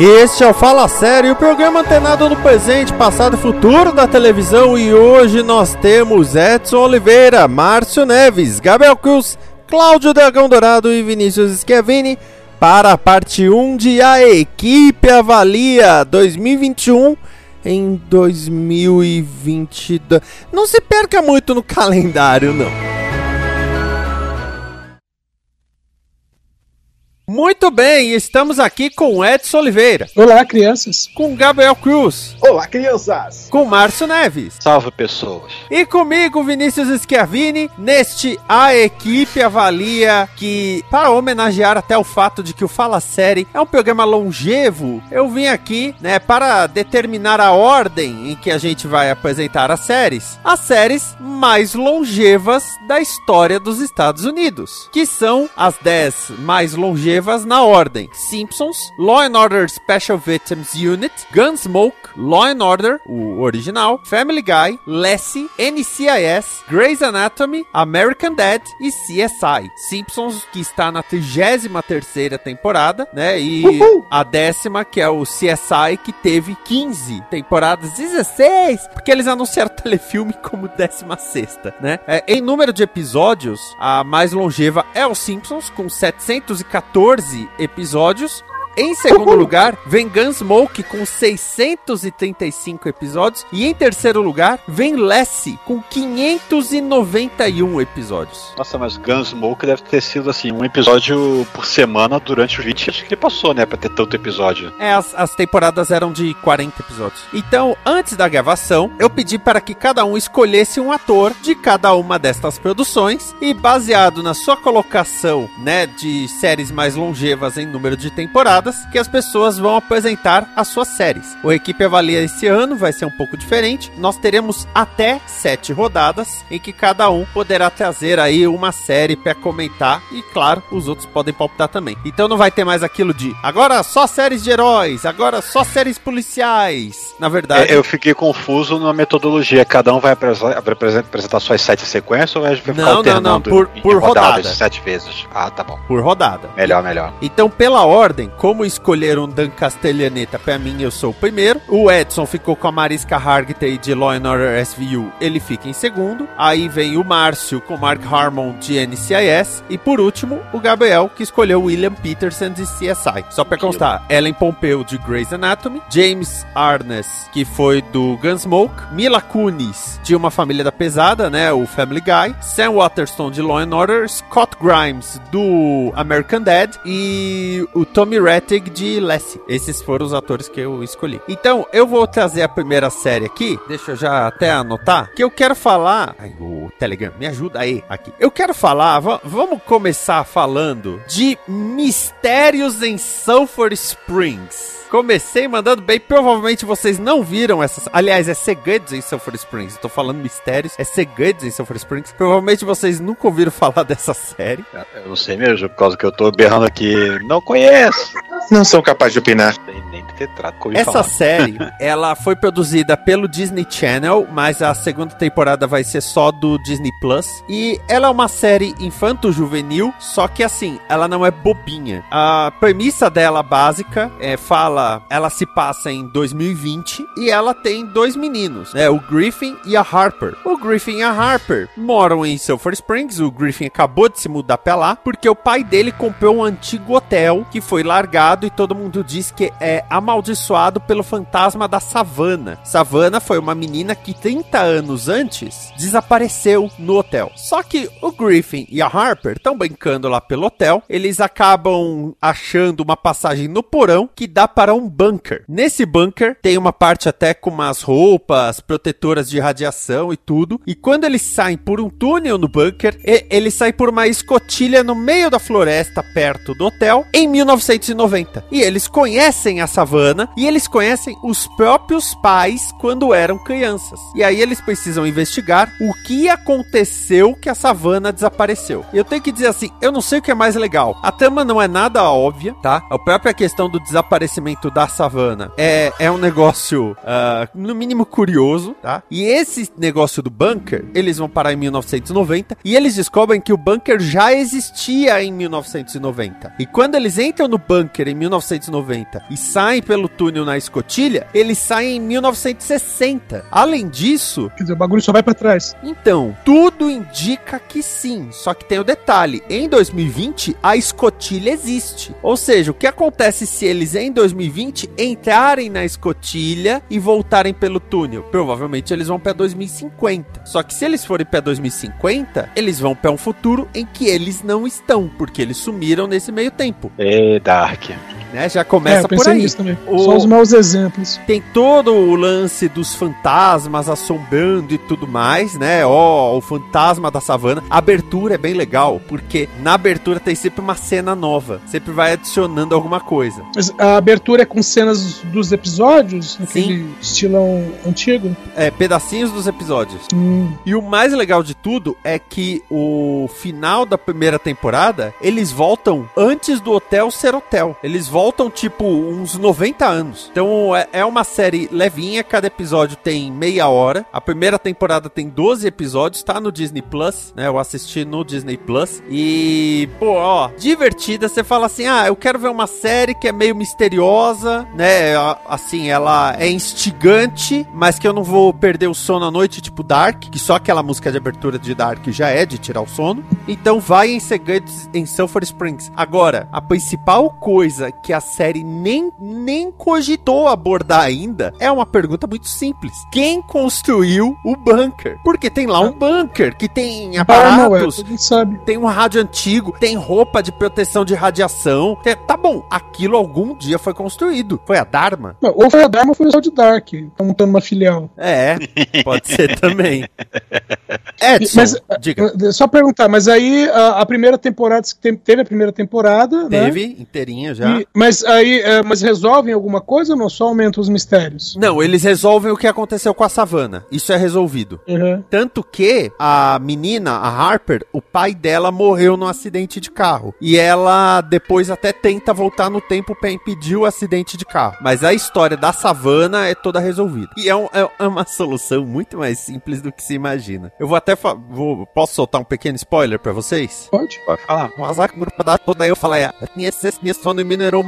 Este é o Fala Sério, o programa antenado no presente, passado e futuro da televisão. E hoje nós temos Edson Oliveira, Márcio Neves, Gabriel Cruz, Cláudio Dragão Dourado e Vinícius Schiavini para a parte 1 de A Equipe Avalia 2021 em 2022. Não se perca muito no calendário, não. Muito bem, estamos aqui com Edson Oliveira. Olá, crianças. Com Gabriel Cruz. Olá, crianças. Com Márcio Neves. Salve, pessoas. E comigo, Vinícius Schiavini, neste A Equipe Avalia, que, para homenagear até o fato de que o Fala Série é um programa longevo, eu vim aqui, né, para determinar a ordem em que a gente vai apresentar as séries. As séries mais longevas da história dos Estados Unidos, que são as 10 mais longevas na ordem: Simpsons, Law and Order Special Victims Unit, Gunsmoke, Law and Order, o original, Family Guy, Lassie, NCIS, Grey's Anatomy, American Dad e CSI. Simpsons que está na 33ª temporada, né? E Uhul. a décima que é o CSI que teve 15 temporadas, 16, porque eles anunciaram o telefilme como 16ª, né? É, em número de episódios, a mais longeva é os Simpsons com 714 14 episódios. Em segundo lugar, vem Gunsmoke com 635 episódios. E em terceiro lugar, vem Lassie com 591 episódios. Nossa, mas Gunsmoke deve ter sido assim, um episódio por semana durante os 20 anos que ele passou, né? Pra ter tanto episódio. É, as, as temporadas eram de 40 episódios. Então, antes da gravação, eu pedi para que cada um escolhesse um ator de cada uma destas produções. E baseado na sua colocação, né, de séries mais longevas em número de temporadas, que as pessoas vão apresentar as suas séries. O Equipe Avalia esse ano vai ser um pouco diferente. Nós teremos até sete rodadas em que cada um poderá trazer aí uma série para comentar e claro, os outros podem palpitar também. Então não vai ter mais aquilo de agora só séries de heróis, agora só séries policiais. Na verdade, é, eu fiquei confuso na metodologia. Cada um vai apresentar suas sete sequências ou vai ficar não, alternando não, não, por, por rodada. sete vezes? Ah, tá bom. Por rodada. Melhor, melhor. Então, pela ordem, como escolheram Dan Castellaneta, pra mim eu sou o primeiro. O Edson ficou com a Mariska Hargitay de Law and Order SVU, ele fica em segundo. Aí vem o Márcio com Mark Harmon de NCIS. E por último, o Gabriel, que escolheu William Peterson de CSI. Só pra constar, Ellen Pompeu de Grey's Anatomy, James Arness, que foi do Gunsmoke, Mila Kunis de Uma Família da Pesada, né, o Family Guy, Sam Waterston de Law and Order, Scott Grimes do American Dad e o Tommy Rettig de Lassie. Esses foram os atores que eu escolhi. Então, eu vou trazer a primeira série aqui, deixa eu já até anotar, que eu quero falar... Ai, o Telegram, me ajuda aí, aqui. Eu quero falar, vamos começar falando de mistérios em Sulphur Springs. Comecei mandando bem. Provavelmente vocês não viram essas. Aliás, é segredos em Sulphur Springs. Eu tô falando mistérios. É segredos em Sulphur Springs. Provavelmente vocês nunca ouviram falar dessa série. Eu não sei mesmo, por causa que eu tô berrando aqui. Não conheço. Não são capazes de opinar. Nem, Essa falar. série, ela foi produzida pelo Disney Channel, mas a segunda temporada vai ser só do Disney Plus. E ela é uma série infanto-juvenil, só que assim, ela não é bobinha. A premissa dela básica é fala, ela se passa em 2020 e ela tem dois meninos, né? O Griffin e a Harper. O Griffin e a Harper moram em Sulphur Springs. O Griffin acabou de se mudar pra lá porque o pai dele comprou um antigo hotel que foi largado e todo mundo diz que é amaldiçoado pelo fantasma da Savannah. Savannah foi uma menina que 30 anos antes desapareceu no hotel. Só que o Griffin e a Harper estão brincando lá pelo hotel. Eles acabam achando uma passagem no porão que dá para um bunker. Nesse bunker tem uma parte até com umas roupas protetoras de radiação e tudo. E quando eles saem por um túnel no bunker, eles saem por uma escotilha no meio da floresta perto do hotel em 1990. E eles conhecem a savana e eles conhecem os próprios pais quando eram crianças. E aí eles precisam investigar o que aconteceu que a savana desapareceu. E eu tenho que dizer assim, eu não sei o que é mais legal. A trama não é nada óbvia, tá? A própria questão do desaparecimento da savana é, é um negócio, ah, no mínimo, curioso, tá? E esse negócio do bunker, eles vão parar em 1990 e eles descobrem que o bunker já existia em 1990. E quando eles entram no bunker em 1990 e saem pelo túnel na escotilha, eles saem em 1960. Além disso, Quer dizer, o bagulho só vai pra trás. então, tudo indica que sim. Só que tem o detalhe: em 2020, a escotilha existe. Ou seja, o que acontece se eles em 2020 entrarem na escotilha e voltarem pelo túnel? Provavelmente eles vão para 2050. Só que se eles forem para 2050, eles vão para um futuro em que eles não estão, porque eles sumiram nesse meio tempo. É, Dark. Né? Já é, começa eu por aí. nisso também. O- Só os maus exemplos. Tem todo o lance dos fantasmas assombrando e tudo mais, né? Ó, o fantasma da savana. A abertura é bem legal, porque na abertura tem sempre uma cena nova. Sempre vai adicionando alguma coisa. Mas a abertura é com cenas dos episódios, naquele estilão antigo. É, pedacinhos dos episódios. Hum, E o mais legal de tudo é que o final da primeira temporada, eles voltam antes do hotel ser hotel. Eles voltam, tipo, uns 90 anos. Então é, é uma série levinha, cada episódio tem meia hora. A primeira temporada tem 12 episódios, tá no Disney Plus, né? Eu assisti no Disney Plus. E, pô, ó, divertida. Você fala assim: ah, eu quero ver uma série que é meio misteriosa, né? Assim, ela é instigante, mas que eu não vou perder o sono à noite, tipo Dark, que só aquela música de abertura de Dark já é de tirar o sono. Então vai em Segredos em Sulphur Springs. Agora, a principal coisa que a série nem, nem cogitou abordar ainda é uma pergunta muito simples. Quem construiu o bunker? Porque tem lá um bunker que tem Paramount, aparatos, todo mundo sabe. tem um rádio antigo, tem roupa de proteção de radiação. Tem- Tá bom, aquilo algum dia foi construído. Foi a Dharma? Não, Ou foi a Dharma ou foi o de Dark. Tá montando uma filial. É, pode ser também. Edson, Mas, diga. Uh, Só perguntar, mas aí a, a primeira temporada, te- teve a primeira temporada, né? Teve, inteirinha já. E- mas aí, é, mas resolvem alguma coisa ou não? Só aumentam os mistérios? Não, eles resolvem o que aconteceu com a savana. Isso é resolvido. Uhum. Tanto que a menina, a Harper, o pai dela morreu num acidente de carro. E ela depois até tenta voltar no tempo pra impedir o acidente de carro. Mas a história da savana é toda resolvida. E é, um- é- é uma solução muito mais simples do que se imagina. Eu vou até vou, posso soltar um pequeno spoiler pra vocês? Pode? Pode falar. O azar que dar toda eu falei, "Ah, tinha esse tinha só no mineral uma vatilista do que você não é na minha no home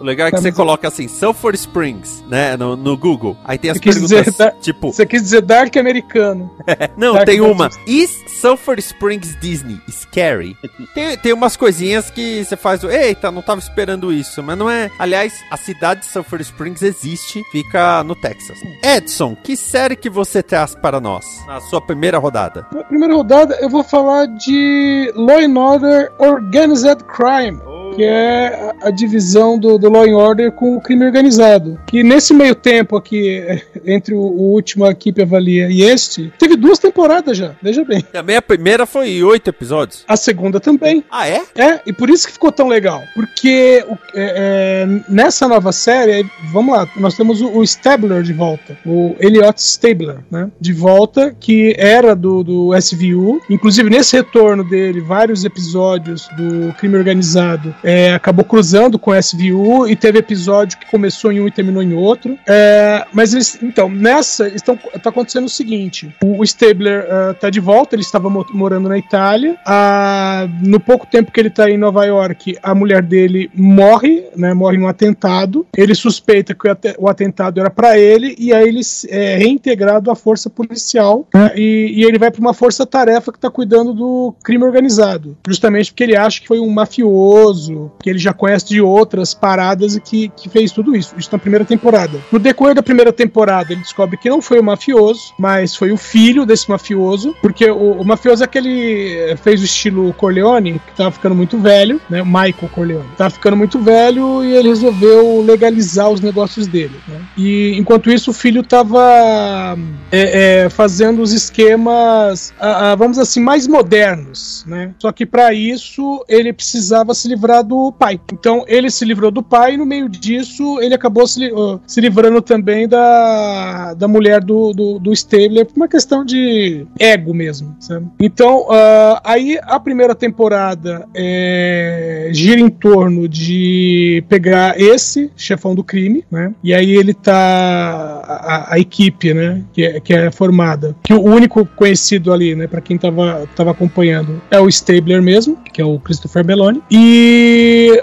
O legal é que Tá, você mas- coloca assim, Sulphur Springs, né, no, no Google. Aí tem as perguntas, dizer da- tipo, Você quis dizer Dark americano. não, Dark tem uma. Is Sulphur Springs Disney scary? tem, tem umas coisinhas que você faz, eita, não tava esperando isso, mas não é. Aliás, a cidade de Sulphur Springs existe, fica no Texas. Edson, que série que você traz para nós na sua primeira rodada? Na primeira rodada, eu vou falar de Law and Order Organized Crime. Que é a, divisão do, do Law and Order com o crime organizado. Que nesse meio tempo aqui, entre o, o último Equipe Avalia e este, teve duas temporadas já, veja bem. Também a primeira foi oito episódios. A segunda também. Ah, é? É, e por isso que ficou tão legal. Porque o- é, é, nessa nova série, vamos lá, nós temos o, o Stabler de volta. O Elliot Stabler, né? De volta, que era do, do SVU. Inclusive, nesse retorno dele, vários episódios do crime organizado é, acabou cruzando com SVU e teve episódio que começou em um e terminou em outro. É, mas eles, então, nessa, estão, tá acontecendo o seguinte: o, o Stabler uh, tá de volta, ele estava mo morando na Itália. Uh, no pouco tempo que ele tá em Nova York, a mulher dele morre, né? Morre num atentado. Ele suspeita que o, o atentado era para ele, e aí ele é reintegrado à força policial, né? e, e ele vai para uma força-tarefa que tá cuidando do crime organizado. Justamente porque ele acha que foi um mafioso, que ele já conhece de outras paradas e que, que fez tudo isso. Isso na primeira temporada. No decorrer da primeira temporada, ele descobre que não foi o mafioso, mas foi o filho desse mafioso, porque o, o mafioso é aquele fez o estilo Corleone, que tava ficando muito velho, né? Michael Corleone. Tava ficando muito velho e ele resolveu legalizar os negócios dele. Né? E enquanto isso, o filho tava é, é, fazendo os esquemas, a, a, vamos assim, mais modernos, né? Só que para isso ele precisava se livrar do pai. Então ele se livrou do pai e no meio disso ele acabou se, uh, se livrando também da, da mulher do, do, do Stabler por uma questão de ego mesmo, sabe? Então uh, aí a primeira temporada é, gira em torno de pegar esse chefão do crime, né? E aí ele tá a, a equipe, né? Que é, que é formada. Que o único conhecido ali, né? Para quem tava, tava acompanhando é o Stabler mesmo, que é o Christopher Meloni. E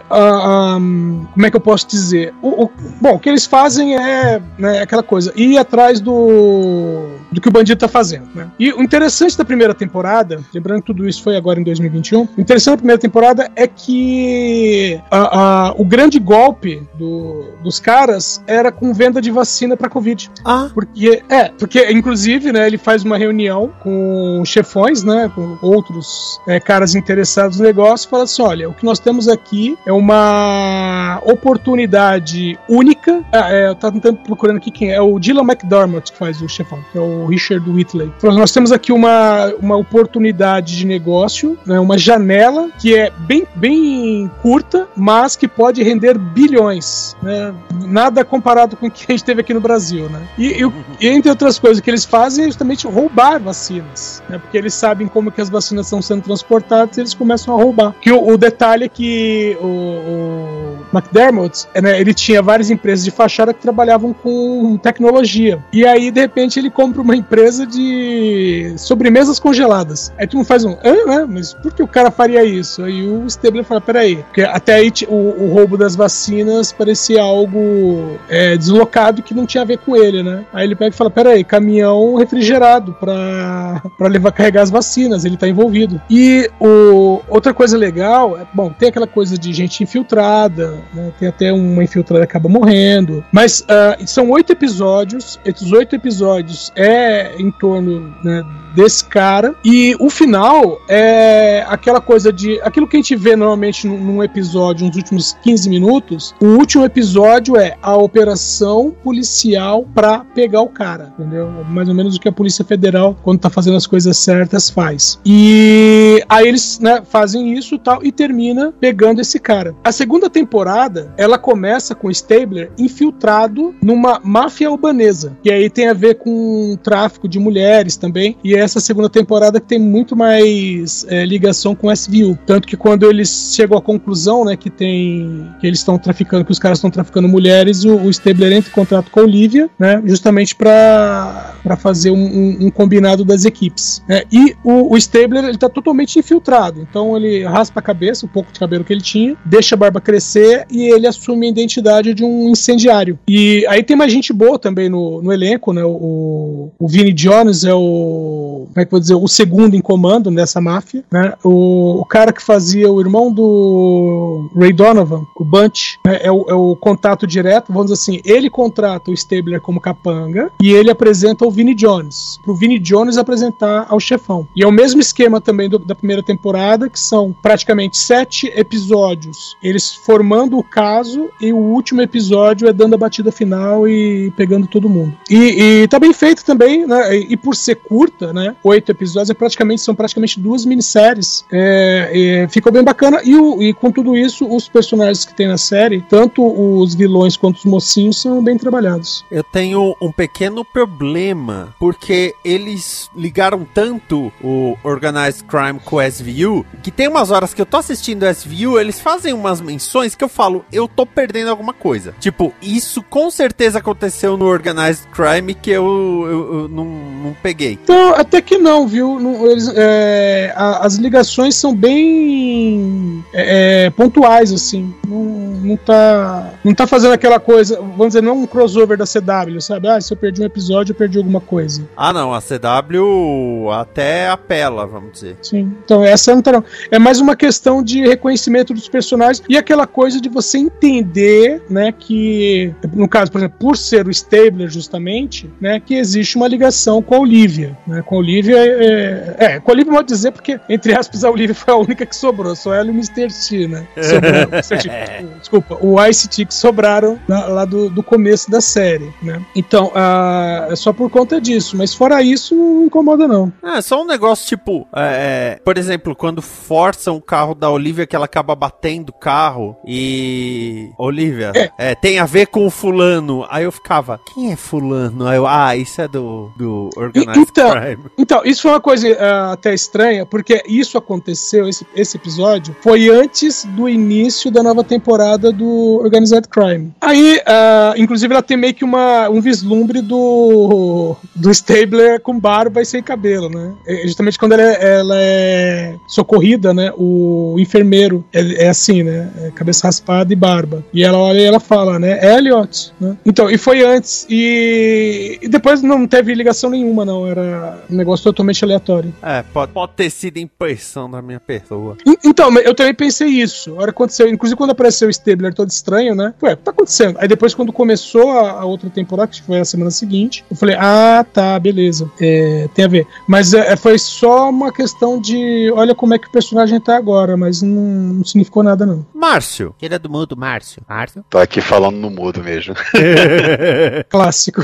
uh, um, como é que eu posso dizer? O, o, bom, o que eles fazem é né, aquela coisa, ir atrás do, do que o bandido tá fazendo. Né? E o interessante da primeira temporada, lembrando que tudo isso foi agora em 2021, o interessante da primeira temporada é que a, a, o grande golpe do, dos caras era com venda de vacina para Covid. Ah. Porque, é, porque inclusive, né, ele faz uma reunião com chefões, né, com outros é, caras interessados no negócio e fala assim: olha, o que nós temos aqui é uma oportunidade única. Ah, é, eu tava tentando procurando aqui quem é. É o Dylan McDermott que faz o chefão, que é o Richard Whitley. Então, nós temos aqui uma, uma oportunidade de negócio, né, uma janela que é bem, bem curta, mas que pode render bilhões. Né? Nada comparado com o que a gente teve aqui no Brasil. Né? E, e, entre outras coisas que eles fazem é justamente roubar vacinas. Né? Porque eles sabem como que as vacinas estão sendo transportadas e eles começam a roubar. Que o, o detalhe é que o, o McDermott, né, ele tinha várias empresas de fachada que trabalhavam com tecnologia. E aí, de repente, ele compra uma empresa de sobremesas congeladas. Aí tu não faz um, ah, né? Mas por que o cara faria isso? Aí o Stabler fala, peraí, porque até aí o, o roubo das vacinas parecia algo é, deslocado que não tinha a ver com ele, né? Aí ele pega e fala, peraí, caminhão refrigerado pra levar carregar as vacinas, ele tá envolvido. E o, outra coisa legal, é, bom, tem aquela coisa de gente infiltrada, né? Tem até uma infiltrada que acaba morrendo. Mas uh, são oito episódios, esses oito episódios é em torno né, desse cara. E o final é aquela coisa de. Aquilo que a gente vê normalmente num, episódio, nos últimos 15 minutos. O último episódio é a operação policial para pegar o cara. Entendeu? Mais ou menos o que a Polícia Federal, quando tá fazendo as coisas certas, faz. E aí eles né, fazem isso tal e termina pegando esse cara. A segunda temporada ela começa com o Stabler infiltrado numa máfia albanesa. E aí tem a ver com tráfico de mulheres também. E é essa segunda temporada que tem muito mais é, ligação com SVU. Tanto que quando eles chegam à conclusão, né, que tem. que eles estão traficando, que os caras estão traficando mulheres, o, o Stabler entra em contato com a Olivia, né? Justamente para fazer um, um, um, combinado das equipes. Né? E o, o Stabler ele tá totalmente infiltrado. Então ele raspa a cabeça, o pouco de cabelo que ele tinha, deixa a barba crescer e ele assume a identidade de um incendiário. E aí tem mais gente boa também no, no elenco, né? O, o Vinnie Jones é o como é que vou dizer, o segundo em comando nessa máfia, né? O, o cara que fazia o irmão do Ray Donovan, o Bunch, né? é, o, é o contato direto, vamos dizer assim, ele contrata o Stabler como capanga e ele apresenta o Vinnie Jones, pro Vinnie Jones apresentar ao chefão. E é o mesmo esquema também do, da primeira temporada, que são praticamente sete episódios, eles formando o caso e o último episódio é dando a batida final e pegando todo mundo. E, e tá bem feito também, né? E, e por ser curta, né? Né? Oito episódios, é praticamente, são praticamente duas minisséries. É, é, ficou bem bacana. E, o, e com tudo isso, os personagens que tem na série, tanto os vilões quanto os mocinhos, são bem trabalhados. Eu tenho um pequeno problema, porque eles ligaram tanto o Organized Crime com o SVU, que tem umas horas que eu tô assistindo o SVU, eles fazem umas menções que eu falo, eu tô perdendo alguma coisa. Tipo, isso com certeza aconteceu no Organized Crime que eu, eu, eu não, não peguei. Então, até que não, viu? Não, eles, é, a- as ligações são bem é, é, pontuais, assim. Não, não, tá, não tá fazendo aquela coisa, vamos dizer, não é um crossover da CW, sabe? Ah, se eu perdi um episódio, eu perdi alguma coisa. Ah, não, a CW até apela, vamos dizer. Sim. Então, essa não tá, não. É mais uma questão de reconhecimento dos personagens e aquela coisa de você entender, né, que, no caso, por exemplo, por ser o Stabler, justamente, né, que existe uma ligação com a Olivia. Né, com a Olivia, é, é, com a Olivia pode dizer, porque, entre aspas, a Olivia foi a única que sobrou, só ela e o Mr. T, né? Sobrou, desculpa, o Ice T que sobraram lá, lá do, do começo da série, né? Então, ah, é só por conta disso, mas fora isso, não incomoda, não. É só um negócio tipo, é, é, por exemplo, quando forçam o carro da Olivia que ela acaba batendo o carro e. Olivia, é. tem a ver com o fulano. Aí eu ficava, quem é fulano? Aí eu, ah, isso é do, do Organized então, Crime. Então, isso foi uma coisa ah, até estranha, porque isso aconteceu, esse, esse episódio, foi antes do início da nova temporada do Organized Crime. Aí, ah, inclusive, ela tem meio que uma, um vislumbre do, do Stabler com barba e sem cabelo, né? É justamente quando ela é, ela é socorrida, né? O enfermeiro é, é assim, né? É cabeça raspada e barba. E ela olha e ela fala, né? Elliot, né? Então, e foi antes. E, e depois não teve ligação nenhuma, não. Era um negócio totalmente aleatório. É, pode, pode ter sido impressão da minha pessoa. E- Então, eu também pensei isso. A hora que aconteceu, inclusive quando apareceu o Stabler todo estranho, né? Ué, o que tá acontecendo? Aí depois, quando começou a, a outra temporada, que foi a semana seguinte, eu falei, ah, tá, beleza. É, tem a ver. Mas é, foi só uma questão de olha como é que o personagem tá agora, mas não, não significou nada, não. Márcio. Ele é do mundo, Márcio. Márcio? Tô aqui falando no mudo mesmo. Clássico.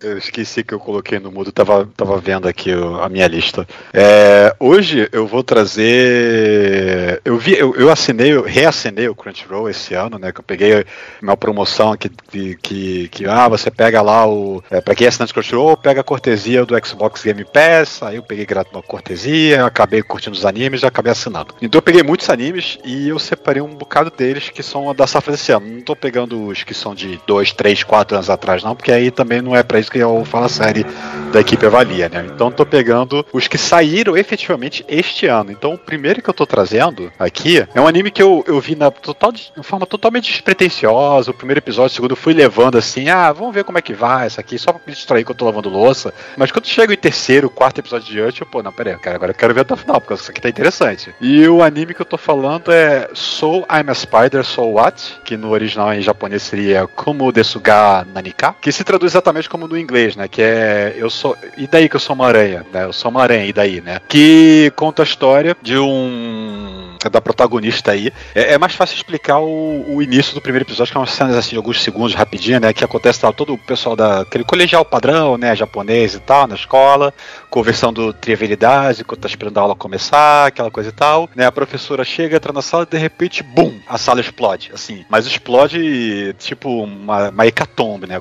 Eu esqueci que eu coloquei no mudo, tava, tava vendo aqui o- a minha lista. É, hoje eu vou trazer. Eu vi, eu, eu assinei, eu reassinei o Crunchyroll esse ano, né? Que eu peguei uma promoção que, que, que, que, ah, você pega lá o. É, pra quem é assinante Crunchyroll, pega a cortesia do Xbox Game Pass, aí eu peguei uma cortesia, acabei curtindo os animes e acabei assinando. Então eu peguei muitos animes e eu separei um bocado deles que são da safra desse ano. Não tô pegando os que são de 2, 3, 4 anos atrás, não, porque aí também não é pra isso que eu falo a série da equipe avalia, né? Então tô pegando os que saíram efetivamente este ano. Então o primeiro que eu tô trazendo aqui é um anime que eu, eu vi na total, de forma totalmente despretensiosa. O primeiro episódio, o segundo, fui levando assim, ah, vamos ver como é que vai essa aqui, só pra me distrair que eu tô lavando louça. Mas quando chega o terceiro, quarto episódio diante, eu, pô, não, peraí, cara, agora eu quero ver até o final, porque isso aqui tá interessante. E o anime que eu tô falando é Soul I'm a Spider, So What? Que no original em japonês seria Kumo Desuga Nanika, que se traduz exatamente como no inglês, né? Que é eu sou. E daí que eu sou uma aranha, né? Eu sou uma aranha, e daí, né? Que conta a história de um. da protagonista aí. É, é mais fácil explicar o, o início do primeiro episódio, que é umas cenas assim, de alguns segundos rapidinho, né? Que acontece lá, todo o pessoal daquele colegial padrão, né? Japonês e tal, na escola, conversando trivialidades enquanto tá esperando a aula começar, aquela coisa e tal. Né? A professora chega, entra na sala e de repente, bum! A sala explode, assim. Mas explode tipo uma, uma hecatombe, né?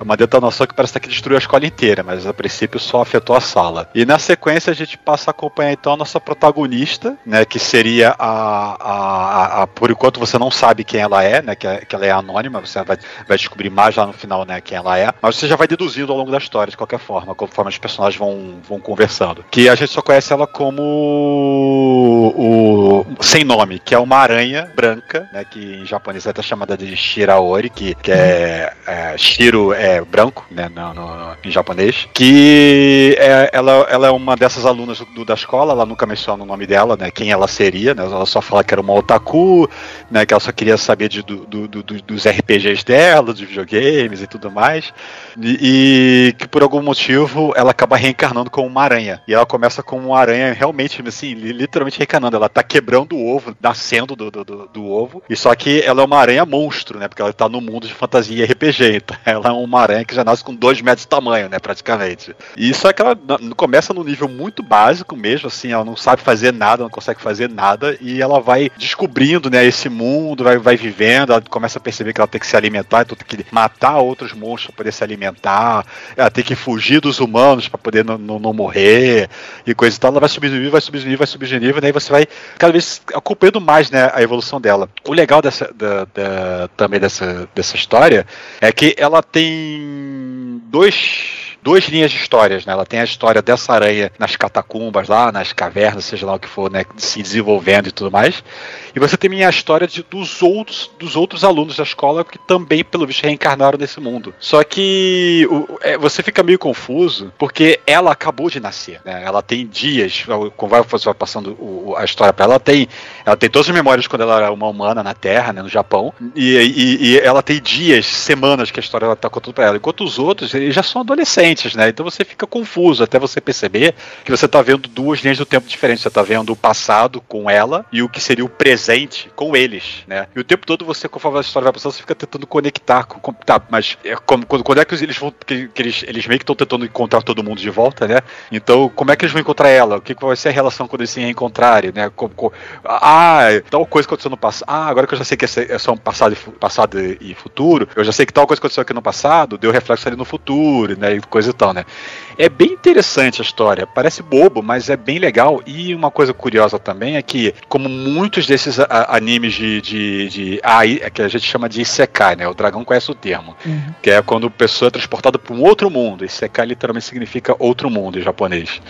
Uma detonação que parece que destruiu a escola inteira, mas a princípio só afetou a sala. E na sequência a gente passa a acompanhar então a nossa protagonista, né? Que seria a, a, a, a- Por enquanto você não sabe quem ela é, né? Que, é- que ela é anônima, você vai, vai descobrir mais lá no final, né? Quem ela é. Mas você já vai deduzindo ao longo da história, de qualquer forma, conforme os personagens vão, vão conversando. Que a gente só conhece ela como o, o sem nome, que é uma aranha branca, né? Que em japonês é até chamada de Shiraori, que, que é, é Shiro é branco, né? No, no- em japonês. Que é, ela, ela é uma dessas alunas do- da escola, ela nunca menciona o nome dela, né? Quem ela seria. né? Ela só fala que era uma otaku, né? Que ela só queria saber de, do, do, do, dos RPGs dela, dos videogames e tudo mais. E, e, que por algum motivo ela acaba reencarnando como uma aranha. E ela começa como uma aranha realmente, assim, literalmente reencarnando. Ela tá quebrando o ovo, nascendo do, do, do, ovo. E só que ela é uma aranha monstro, né? Porque ela tá no mundo de fantasia e RPG. Então ela é uma aranha que já nasce com dois metros de tamanho, né? Praticamente. E só que ela começa no nível muito básico mesmo, assim, ela não sabe fazer nada, não consegue fazer nada. E ela vai descobrindo, né, esse mundo, vai, vai vivendo, ela começa a perceber que ela tem que se alimentar, então tem que matar outros monstros para poder se alimentar, ela tem que fugir dos humanos para poder não, não, morrer e coisa e tal. Ela vai subindo nível, vai subindo nível, vai subindo nível, e daí você vai cada vez acompanhando mais né, a evolução dela. O legal dessa, da, da, também dessa, dessa história é que ela tem dois duas linhas de histórias, né? Ela tem a história dessa aranha nas catacumbas lá, nas cavernas, seja lá o que for, né? Se desenvolvendo e tudo mais. E você tem a história de, dos, outros, dos outros alunos da escola que também, pelo visto, reencarnaram nesse mundo. Só que o, é, você fica meio confuso porque ela acabou de nascer. Né? Ela tem dias, como vai, vai passando o, a história para ela, ela tem, ela tem todas as memórias quando ela era uma humana na Terra, né, no Japão, e, e, e ela tem dias, semanas que a história está contando para ela, enquanto os outros eles já são adolescentes, né? Então você fica confuso até você perceber que você está vendo duas linhas do tempo diferentes. Você está vendo o passado com ela e o que seria o presente com eles, né? E o tempo todo você, conforme a história vai passando, você fica tentando conectar com. com tá, mas é, como, quando, quando, é que eles vão. Que, que eles, eles meio que estão tentando encontrar todo mundo de volta, né? Então, como é que eles vão encontrar ela? O que, que vai ser a relação quando eles se reencontrarem, né? Como, como, ah, tal coisa aconteceu no passado. Ah, agora que eu já sei que é só um passado, passado e futuro, eu já sei que tal coisa aconteceu aqui no passado, deu reflexo ali no futuro, né? E coisa e tal, né? É bem interessante a história. Parece bobo, mas é bem legal. E uma coisa curiosa também é que, como muitos desses esses animes de, de, de AI, que a gente chama de Isekai, né? O dragão conhece o termo. Uhum. Que é quando a pessoa é transportada para um outro mundo. Isekai literalmente significa outro mundo em japonês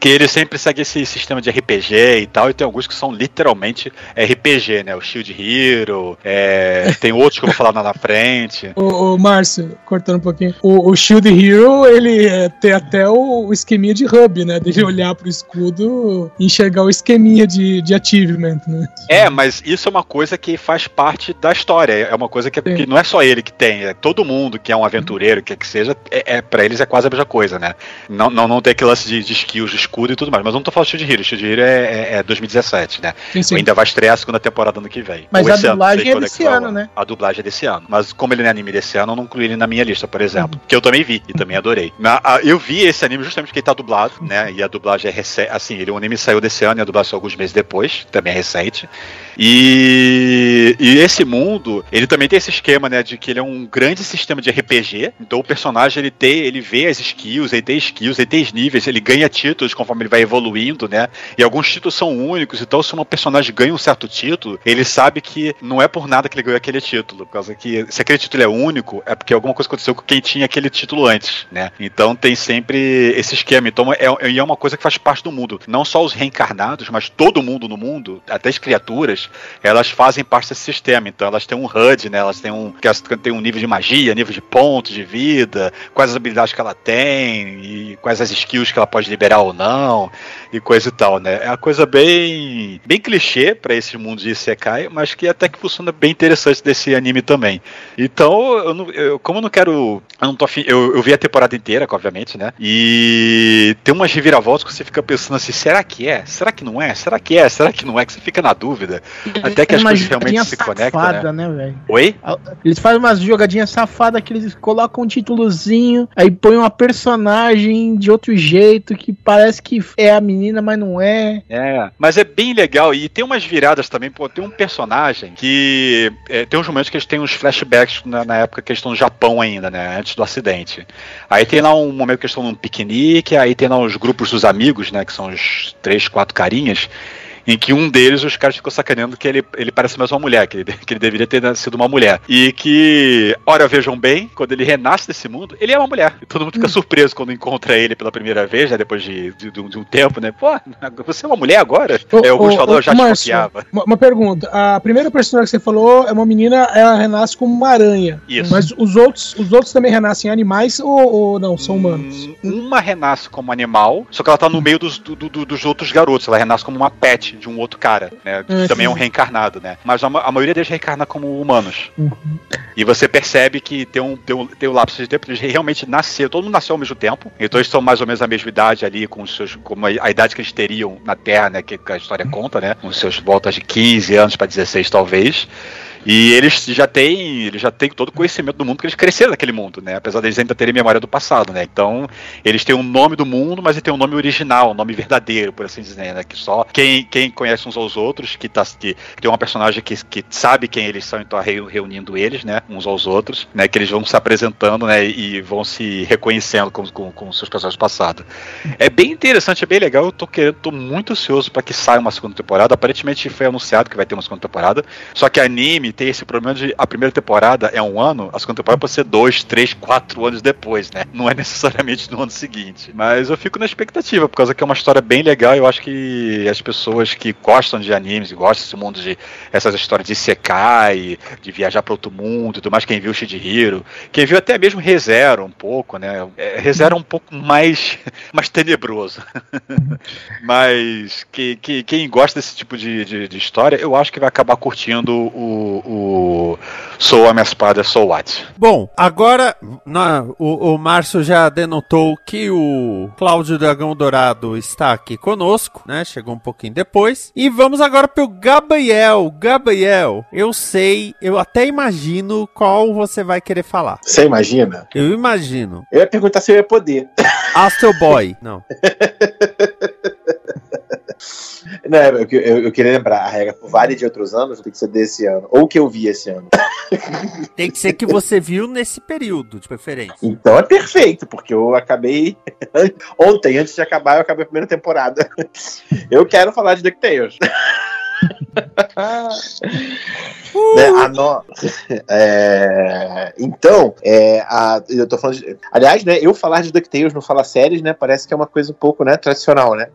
que ele sempre segue esse sistema de RPG e tal, e tem alguns que são literalmente RPG, né? O Shield Hero, é, tem outros que eu vou falar lá na frente. O, o Márcio, cortando um pouquinho, o, o Shield Hero, ele é, tem até o, o, esqueminha de hub, né? Dele olhar pro escudo e enxergar o esqueminha de, de achievement, né? É, mas isso é uma coisa que faz parte da história, é uma coisa que, é, que não é só ele que tem, é todo mundo que é um aventureiro, que, que seja, é, é para eles é quase a mesma coisa, né? Não, não, não tem aquele lance de, de skills, de escudo e tudo mais. Mas eu não tô falando de Shield Hero. Shield Hero é, é, é 2017, né? Sim, sim. Ainda vai estrear a segunda temporada ano que vem. Mas Ou a dublagem ano, é desse ano, né? A dublagem é desse ano. Mas como ele não é anime desse ano, eu não incluí ele na minha lista, por exemplo. Uhum. Que eu também vi e também adorei. A, eu vi esse anime justamente porque ele tá dublado, né? E a dublagem é recente. Assim, ele, o anime saiu desse ano e a dublagem saiu alguns meses depois. Também é recente. E, e esse mundo, ele também tem esse esquema, né? De que ele é um grande sistema de RPG. Então o personagem, ele tem, ele vê as skills, ele tem skills, ele tem níveis, ele ganha títulos conforme ele vai evoluindo, né? E alguns títulos são únicos, então se uma personagem ganha um certo título, ele sabe que não é por nada que ele ganhou aquele título, por causa que se aquele título é único, é porque alguma coisa aconteceu com quem tinha aquele título antes, né? Então tem sempre esse esquema. Então é, é uma coisa que faz parte do mundo. Não só os reencarnados, mas todo mundo no mundo, até as criaturas, elas fazem parte desse sistema. Então elas têm um HUD, né? Elas têm um, têm um nível de magia, nível de pontos de vida, quais as habilidades que ela tem e quais as skills que ela pode liberar ou não e coisa e tal, né? É uma coisa bem, bem clichê para esse mundo de Isekai, mas que até que funciona bem interessante desse anime também. Então, eu, não, eu como eu não quero. Eu, não tô afim, eu, eu vi a temporada inteira, obviamente, né? E tem umas reviravoltas que você fica pensando assim: será que é? Será que não é? Será que é? Será que não é? Que você fica na dúvida. Até que as coisas realmente se conectam. Né? né Oi? Eles fazem umas jogadinhas safadas que eles colocam um títulozinho, aí põem uma personagem de outro jeito que parece que é a menina, mas não é. É, mas é bem legal. E tem umas viradas também, pô, tem um personagem que. É, tem uns momentos que eles têm uns flashbacks na, na, época que eles estão no Japão ainda, né? Antes do acidente. Aí tem lá um momento que eles estão num piquenique, aí tem lá os grupos dos amigos, né? Que são os três, quatro carinhas em que um deles os caras ficam sacaneando que ele, ele parece mais uma mulher, que ele, que ele deveria ter sido uma mulher. E que, ora, vejam bem, quando ele renasce desse mundo, ele é uma mulher. E todo mundo fica hum. surpreso quando encontra ele pela primeira vez, né, depois de, de, de, um tempo, né? Pô, você é uma mulher agora? é, o Gustavo já desconfiava. Uma, uma pergunta. A primeira personagem que você falou é uma menina, ela renasce como uma aranha. Isso. Mas os outros, os outros também renascem animais ou, ou não? São humanos? Hum, uma renasce como animal, só que ela tá no meio dos, do, do, dos outros garotos. Ela renasce como uma pet de um outro cara, né? Que Ah, também é um reencarnado, né? Mas a, a maioria deles reencarna como humanos. Uhum. E você percebe que tem um, tem um, tem um lapso de tempo, eles realmente nasceram, todo mundo nasceu ao mesmo tempo, então eles são mais ou menos a mesma idade ali, com os seus, como a, a idade que eles teriam na Terra, né, que, que a história conta, né, com seus voltas de 15 anos para 16 talvez, e eles já têm, eles já têm todo o conhecimento do mundo, porque eles cresceram naquele mundo, né, apesar deles ainda terem memória do passado, né, então eles têm um nome do mundo, mas eles têm um nome original, um nome verdadeiro, por assim dizer, né, que só quem, quem conhece uns aos outros, que, tá, que, que tem uma personagem que, que sabe quem eles são, então reu- reunindo eles, né, uns aos outros, né, que eles vão se apresentando, né, e vão se reconhecendo com, com, com seus personagens passados. É bem interessante, é bem legal, eu tô querendo, tô muito ansioso para que saia uma segunda temporada, aparentemente foi anunciado que vai ter uma segunda temporada, só que anime tem esse problema de a primeira temporada é um ano, a segunda temporada pode ser dois, três, quatro anos depois, né, não é necessariamente no ano seguinte, mas eu fico na expectativa, por causa que é uma história bem legal, eu acho que as pessoas que gostam de animes e gostam desse mundo de essas histórias de Sekai, de viajar para outro mundo e tudo mais, quem viu Shihiro, quem viu até mesmo ReZero um pouco, né? É, ReZero é um pouco mais, mais tenebroso. Mas que, que- quem gosta desse tipo de, de, de história, eu acho que vai acabar curtindo o, o Sou a minha espada, Sou What. Bom, agora na- o, o Márcio já denotou que o Cláudio Dragão Dourado está aqui conosco, né? Chegou um pouquinho depois. E vamos agora pro Gabriel. Gabriel, eu sei, eu até imagino qual você vai querer falar. Você imagina? Eu imagino. Eu ia perguntar se eu ia poder. Astro Boy. Não. Não, eu, eu- eu queria lembrar, a regra por vários de outros anos tem que ser desse ano. Ou que eu vi esse ano. Tem que ser que você viu nesse período, de preferência. Então é perfeito, porque eu acabei. Ontem, antes de acabar, eu acabei a primeira temporada. Eu quero falar de DuckTales. Né, a no- É, Então, é, a- eu tô falando de... Aliás, né, eu falar de DuckTales no Fala Séries, né, parece que é uma coisa um pouco, né, tradicional, né?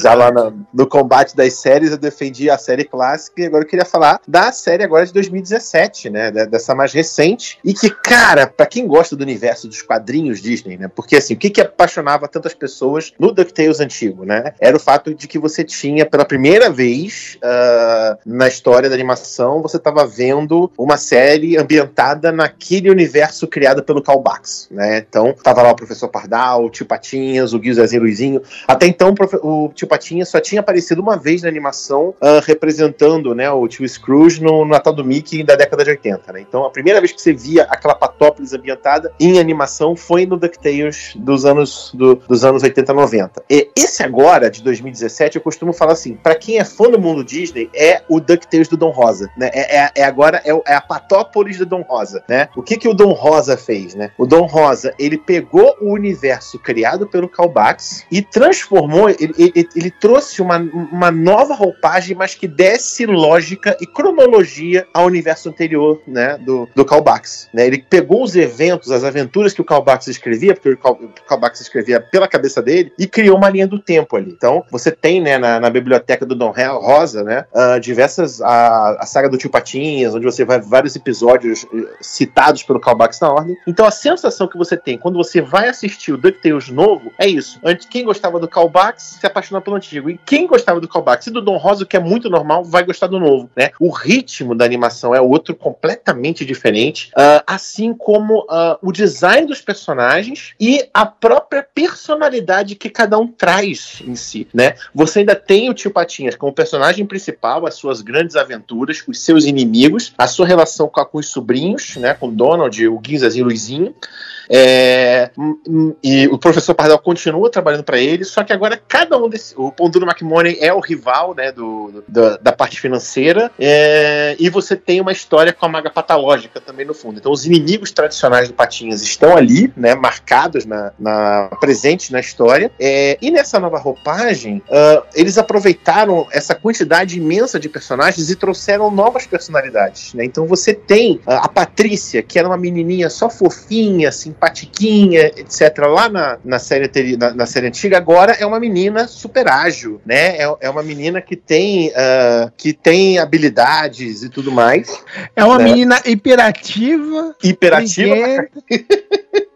Já lá no, no combate das séries eu defendi a série clássica e agora eu queria falar da série agora de 2017, né, da- dessa mais recente e que, cara, pra quem gosta do universo dos quadrinhos Disney, né, porque assim, o que que apaixonava tantas pessoas no DuckTales antigo, né, era o fato de que você tinha pela primeira vez ah, na história da animação, você estava vendo uma série ambientada naquele universo criado pelo Carl Bax, né? Então, tava lá o professor Pardal, o tio Patinhas, o Guiz Zezinho Luizinho. Até então, o tio Patinhas só tinha aparecido uma vez na animação, ah, representando né, o tio Scrooge no Natal do Mickey da década de 80, né? Então, a primeira vez que você via aquela patópolis ambientada em animação foi no DuckTales dos anos, do- dos anos 80 90. E esse agora, de 2017, eu costumo falar assim, pra quem é fã do mundo Disney, é o DuckTales do Dom Rosa, né? É, é- é agora é, é a patópolis do Dom Rosa, né? O que que o Dom Rosa fez, né? O Dom Rosa, ele pegou o universo criado pelo Calbax e transformou, ele, ele- ele trouxe uma, uma nova roupagem, mas que desse lógica e cronologia ao universo anterior, né, do, do Calbax, né? Ele pegou os eventos, as aventuras que o Calbax escrevia, porque o Cal- o Calbax escrevia pela cabeça dele, e criou uma linha do tempo ali. Então, você tem, né, na, na biblioteca do Dom Rosa, né, ah, diversas, a, a saga do Tio Patinhas, onde você vai vários episódios eh, citados pelo Calbax na ordem. Então, a sensação que você tem quando você vai assistir o DuckTales novo é isso. Antes, quem gostava do Calbax se apaixonou pelo antigo. E quem gostava do Calbax e do Dom Rosa, que é muito normal, vai gostar do novo, né? O ritmo da animação é outro completamente diferente, ah, assim como ah, o design dos personagens e a própria personalidade que cada um traz em si, né? Você ainda tem o Tio Patinhas como personagem principal, as suas grandes aventuras, os seus inimigos, a sua relação com, com os sobrinhos, né? Com Donald, o Guinzazinho e o Luizinho. É, e o professor Pardal continua trabalhando para ele, só que agora cada um desse. O Ponduro McMoney é o rival né, do, do- da parte financeira, é, e você tem uma história com a maga patológica também no fundo. Então, os inimigos tradicionais do Patinhas estão ali, né, marcados, na, na- presentes na história, é, e nessa nova roupagem, ah, eles aproveitaram essa quantidade imensa de personagens e trouxeram novas personalidades. Né? Então, você tem a Patrícia, que era uma menininha só fofinha, simpatiquinha, etc. Lá na, na, série, na, na série antiga, agora é uma menina super ágil, né? É, é uma menina que tem, ah, que tem habilidades e tudo mais. É uma Né? menina hiperativa, Hiperativa.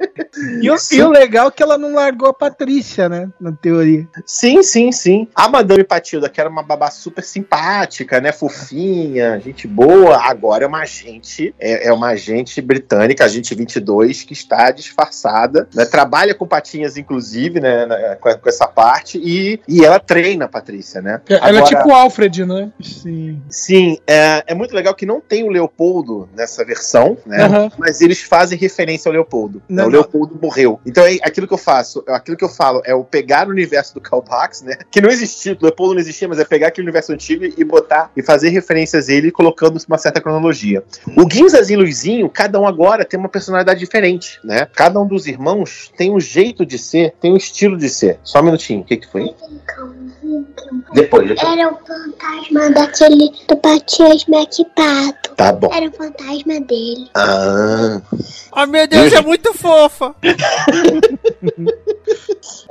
E o, e o legal é que ela não largou a Patrícia, né? Na teoria. Sim, sim, sim. A Madame Patilda, que era uma babá super simpática, né? Fofinha, gente boa, agora é uma agente, é, é uma agente britânica, agente 22, que está disfarçada, né? Trabalha com patinhas, inclusive, né? na- Com, com essa parte, e, e ela treina a Patrícia, né? Ela é Agora- tipo o Alfred, né? Sim. Sim, é, é muito legal que não tem o Leopoldo nessa versão, né? Aham. Mas eles fazem referência ao Leopoldo. Não, o não. Leopoldo morreu. Então é aquilo que eu faço, aquilo que eu falo é o pegar o universo do Karl Barks, né? Que não existia, o Leopoldo não existia, mas é pegar aquele universo antigo e botar e fazer referências a ele colocando uma certa cronologia. O Guinzas e Luizinho, cada um agora tem uma personalidade diferente, né? Cada um dos irmãos tem um jeito de ser, tem um estilo de ser. Só um minutinho, o que que foi? Depois, depois. Era o fantasma daquele do Patias Pato. Tá bom. Era o fantasma dele. Ah. Oh, meu Deus, é muito fofa.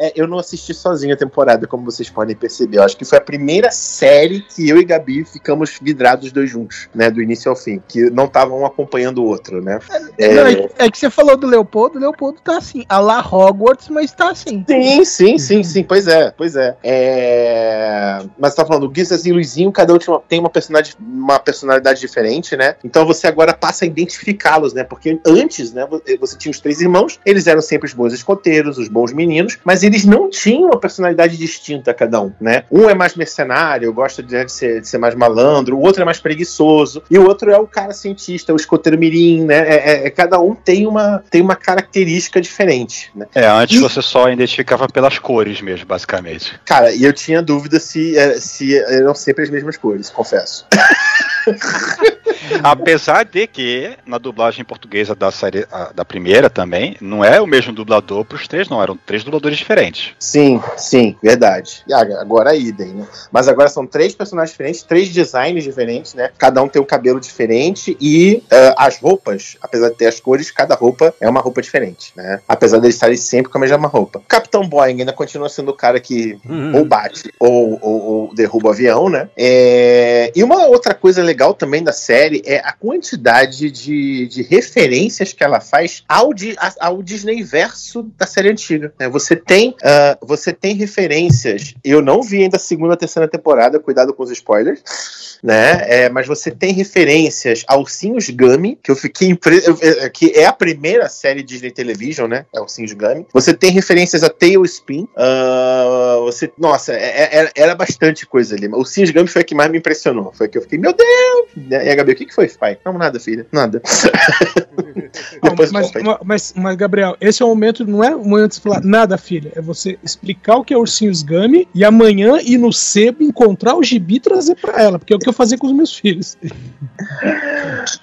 É, eu não assisti sozinho a temporada, como vocês podem perceber. Eu acho que foi a primeira série que eu e Gabi ficamos vidrados os dois juntos, né? Do início ao fim. Que não estavam um acompanhando o outro, né? É, Não, é, é que você falou do Leopoldo, o Leopoldo tá assim, a la Hogwarts, mas tá assim. Sim, sim, sim, sim. Pois é, pois é. É, Mas você tá falando, o Guizas e o Luizinho, cada um tem uma personalidade, uma personalidade diferente, né? Então você agora passa a identificá-los, né? Porque antes, né, vo- você tinha os três irmãos, eles eram sempre os bons escoteiros, os bons meninos, mas eles não tinham uma personalidade distinta cada um, né? Um é mais mercenário, gosta de, né, de ser, de ser mais malandro, o outro é mais preguiçoso, e o outro é o cara cientista, o escoteiro mirim, né? É, é- é- cada um tem uma, tem uma característica diferente, né? É, antes você só identificava pelas cores mesmo, basicamente. Cara, e eu tinha dúvida se, é, se eram sempre as mesmas cores, confesso. Apesar de que, na dublagem portuguesa da série a- da primeira também, não é o mesmo dublador pros três, não. Eram três dubladores diferentes. Sim, sim, verdade. E ag- agora é idem, né? Mas agora são três personagens diferentes, três designs diferentes, né? Cada um tem um cabelo diferente e ah, as roupas, apesar de ter as cores, cada roupa é uma roupa diferente, né? Apesar de eles estarem sempre com a mesma roupa. O Capitão Boeing ainda continua sendo o cara que ou bate ou, ou- ou derruba o avião, né? É, E uma outra coisa legal também da série é a quantidade de, de referências que ela faz ao, ao Disney verso da série antiga. né? Você tem ah, você tem referências. Eu não vi ainda a segunda, terceira temporada. Cuidado com os spoilers. Né? É, mas você tem referências a Ursinhos Gummy, que eu fiquei impre... que é a primeira série Disney Television, né? É Ursinhos Gummy. Você tem referências a Tailspin. Ah, você, nossa, é- é- era, bastante coisa ali. O Ursinhos Gummy foi a que mais me impressionou. Foi a que eu fiquei, meu Deus! E a Gabi, o que, que foi, pai? Não, nada, filha, nada. Depois mas, conta aí. ma- mas, mas, Gabriel, esse é o momento, não é o momento de você falar nada, filha. É você explicar o que é Ursinhos Gummy e amanhã ir no sebo encontrar o gibi e trazer pra ela, porque é o que eu fazia com os meus filhos.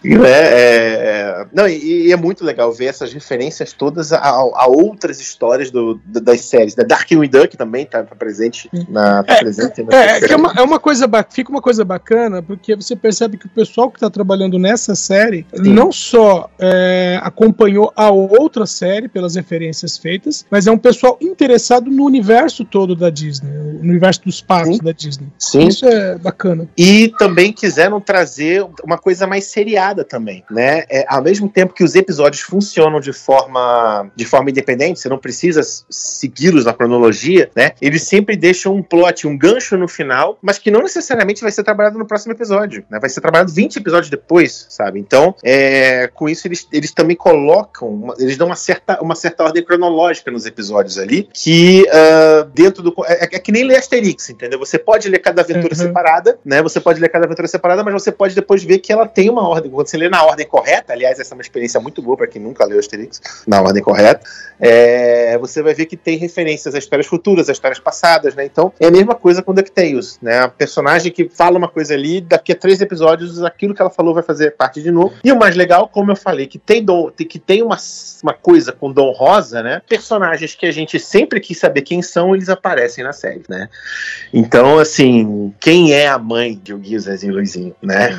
Né, é, não, e, e é muito legal ver essas referências todas a, a outras histórias do, da- das séries. Da Darkwing Duck também tá, tá presente na tá presente na É, é, que é, uma, é uma coisa fica uma coisa bacana, porque você percebe que o pessoal que tá trabalhando nessa série Sim. não só é, acompanhou a outra série pelas referências feitas, mas é um pessoal interessado no universo todo da Disney, no universo dos parques Sim. da Disney. Sim. Isso é bacana. E também quiseram trazer uma coisa mais seriada também, né? É, ao mesmo tempo que os episódios funcionam de forma, de forma independente, você não precisa segui-los na cronologia, né? Eles sempre deixam um plot, um gancho no final, mas que não necessariamente vai ser trabalhado no próximo episódio, né? Vai ser trabalhado 20 episódios depois, sabe? Então, é, com isso eles, eles também colocam, uma- eles dão uma certa, uma certa ordem cronológica nos episódios ali, que ah, dentro do. É, é que nem ler Asterix, entendeu? Você pode ler cada aventura Uhum. separada, né? Você pode ler cada aventura separada, mas você pode depois ver que ela tem uma ordem. Quando você lê na ordem correta, aliás, essa é uma experiência muito boa para quem nunca leu Asterix, na ordem correta, é, você vai ver que tem referências a histórias futuras, a histórias passadas, né? Então é a mesma coisa com DuckTales, né? A personagem que fala uma coisa ali, daqui a três episódios, aquilo que ela falou vai fazer parte de novo. E o mais legal, como eu falei, que tem, dom, que tem uma, uma coisa com Dom Rosa, né? Personagens que a gente sempre quis saber quem são, eles aparecem na série, né? Então, assim, quem é a mãe de Guio, Zezinho e Luizinho, né?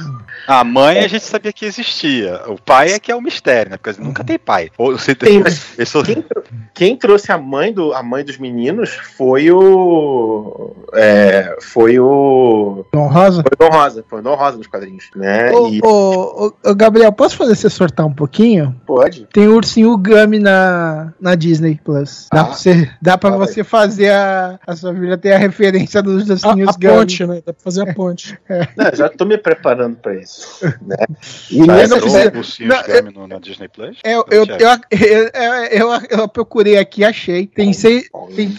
A mãe a gente sabia que existia. O pai é que é o mistério, né? Porque nunca tem pai. Ou você Tem, mas Eles são- quem, quem trouxe a mãe, do, a mãe dos meninos foi o. é, foi o. Dom Rosa? Foi o Dom Rosa. Foi o Dom Rosa nos quadrinhos, né? Ô, E ô, ô, Gabriel, posso fazer você sortar um pouquinho? pode. Tem o Ursinho Gummy na, na Disney Plus. Dá Ah. pra você, dá pra aí. você fazer a, a sua filha ter a referência dos A, Ursinhos a Gummy. ponte, né? Dá pra fazer a ponte. Não, já tô me preparando pra isso. Né? E nessa não precisa- o Ursinhos não, Gummy no, na Disney Plus? Eu, Então, eu, eu, eu, eu, eu procurei aqui, achei. Tem seis. Tem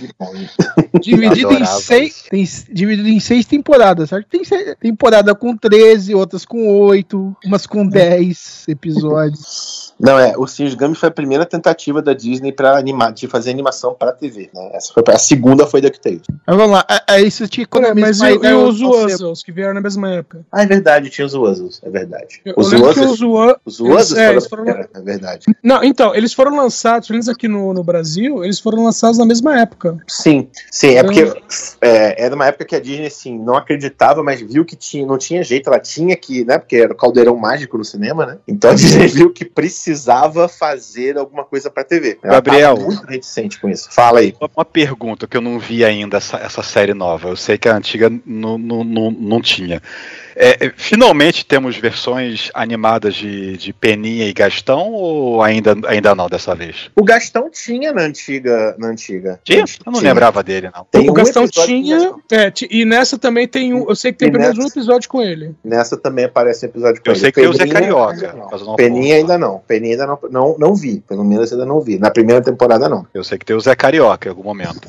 dividido em seis. Tem dividido em seis temporadas, certo? Tem seis- temporada com 13, outras com 8, umas com 10 episódios. Não, é, o Ursinhos Gummy foi a primeira tentativa da Disney para animar, de fazer animação pra TV. Né? Essa foi, a segunda foi DuckTales. Mas vamos lá, a- a isso te Pera, mas e, e os você- Wuzzles, que vieram na mesma época? Ah, é verdade, tinha os Wuzzles, é verdade. Eu, Os Wuzzles, os Wuzzles... é, foram, eles foram- é, é verdade. Não, então, eles foram lançados, pelo menos aqui no, no Brasil, eles foram lançados na mesma época. Sim, sim, é porque é, era uma época que a Disney assim, não acreditava, mas viu que tinha, não tinha jeito, ela tinha que, né? Porque era o caldeirão mágico no cinema, né? Então a Disney viu que precisava fazer alguma coisa pra TV. Ela Gabriel. muito reticente com isso. Fala aí. Uma- Uma pergunta que eu não vi ainda essa, essa série nova. Eu sei que a antiga não, não, não, não tinha. É, é, finalmente temos versões animadas de, de Peninha e Gastão ou ainda, ainda não dessa vez? O Gastão tinha na antiga. Na antiga. Tinha? Eu não Tinha. lembrava dele, não. Tem o um Gastão episódio tinha. Gastão. É, e nessa também tem um. Eu sei que tem E pelo menos um nessa- episódio com ele. Nessa também aparece um epepisódio com Eu ele. sei que tem o Zé Carioca. não. eu Peninha ainda não. Peninha ainda não, não, não vi. Pelo menos ainda não vi. Na primeira temporada, não. Eu sei que tem o Zé Carioca em algum momento.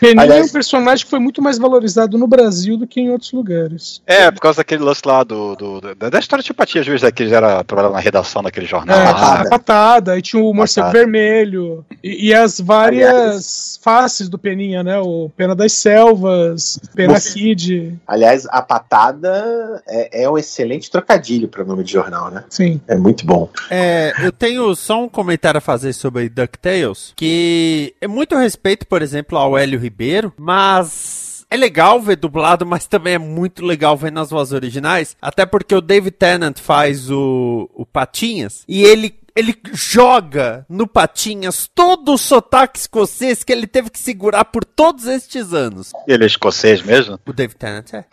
Peninha Aliás- é um personagem que foi muito mais valorizado no Brasil do que em outros lugares. É, por causa daquele lance lá do, do- da, da história de simpatia, às vezes, que eles era trabalhava na redação daquele jornal. É, lá. patada. a patada, aí tinha o morcego Patada. vermelho. E, e as várias faces do Peninha, né? O Pena das Selvas, Pena Você- Kid. Aliás, a patada é, é um excelente trocadilho para nome de jornal, né? Sim. É muito bom. É, eu tenho só um comentário a fazer sobre DuckTales, que é muito respeito, por exemplo, ao Hélio Ribeiro, mas é legal ver dublado, mas também é muito legal ver nas vozes originais, até porque o David Tennant faz o, o Patinhas, e ele ele joga no Patinhas todo o sotaque escocês que ele teve que segurar por todos estes anos. Ele é escocês mesmo? O David Tennant é.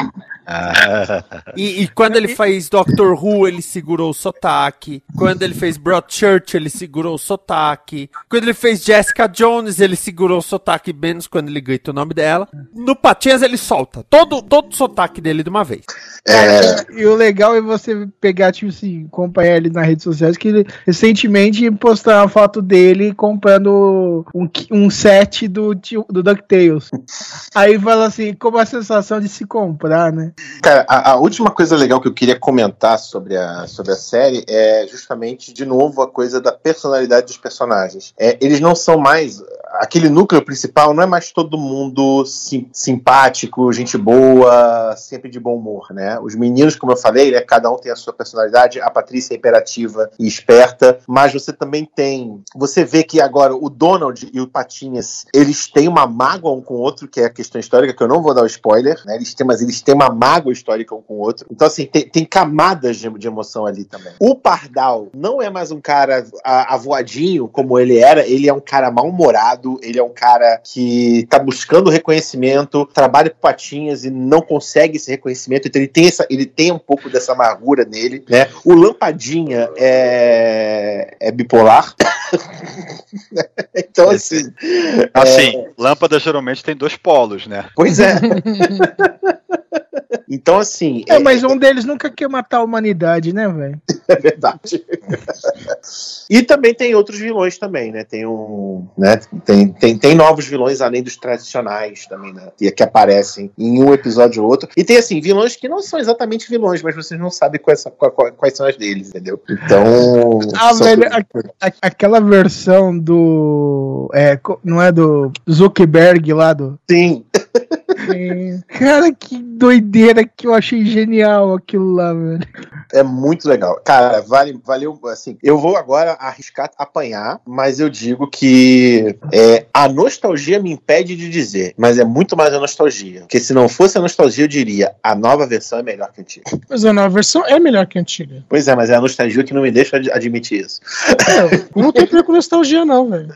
Ah, E, e quando ele fez Doctor Who, ele segurou o sotaque. Quando ele fez Broadchurch, ele segurou o sotaque. Quando ele fez Jessica Jones, ele segurou o sotaque menos quando ele grita o nome dela. No Patinhas, ele solta todo, todo o sotaque dele de uma vez. É, E o legal é você pegar, tipo assim, acompanhar ele nas redes sociais, que ele recentemente postou uma foto dele comprando um, um set do, do DuckTales. Aí fala assim, como a sensação de se comprar, né? cara, a, a última coisa legal que eu queria comentar sobre a, sobre a série é justamente, de novo, a coisa da personalidade dos personagens. É, eles não são mais. Aquele núcleo principal não é mais todo mundo sim- simpático, gente boa, sempre de bom humor, né? Os meninos, como eu falei, né, cada um tem a sua personalidade. A Patrícia é hiperativa e esperta, mas você também tem. Você vê que agora o Donald e o Patinhas eles têm uma mágoa um com o outro, que é a questão histórica, que eu não vou dar o spoiler, né? Eles têm, mas eles têm uma mágoa histórica um com o outro. Então, assim, tem, tem camadas de, de emoção ali também. O Pardal não é mais um cara avoadinho como ele era, ele é um cara mal-humorado, ele é um cara que tá buscando reconhecimento, trabalha com patinhas e não consegue esse reconhecimento, então ele tem, essa, ele tem um pouco dessa amargura nele, né? O Lampadinha é, é bipolar. então, assim. assim, lâmpada geralmente tem dois polos, né? Pois é. Então, assim. É, mas um deles nunca quer matar a humanidade, né, velho? É verdade. e também tem outros vilões também, né? Tem um, né? Tem, tem, tem novos vilões além dos tradicionais também, né? Que, aparecem em um episódio ou outro. E tem assim vilões que não são exatamente vilões, mas vocês não sabem quais, qual- quais são as deles, entendeu? Então. Ah, velho, a- a- aquela versão do. É, não é do Zuckerberg lá do. Sim. Cara, que doideira que eu achei genial aquilo lá, velho. É muito legal. Cara, vale, valeu. Assim, eu vou agora arriscar apanhar, mas eu digo que é, a nostalgia me impede de dizer, mas é muito mais a nostalgia. Porque se não fosse a nostalgia, eu diria, a nova versão é melhor que a antiga. Mas a nova versão é melhor que a antiga. Pois é, mas é a nostalgia que não me deixa ad- admitir isso. É, não tem a ver com nostalgia, não, velho.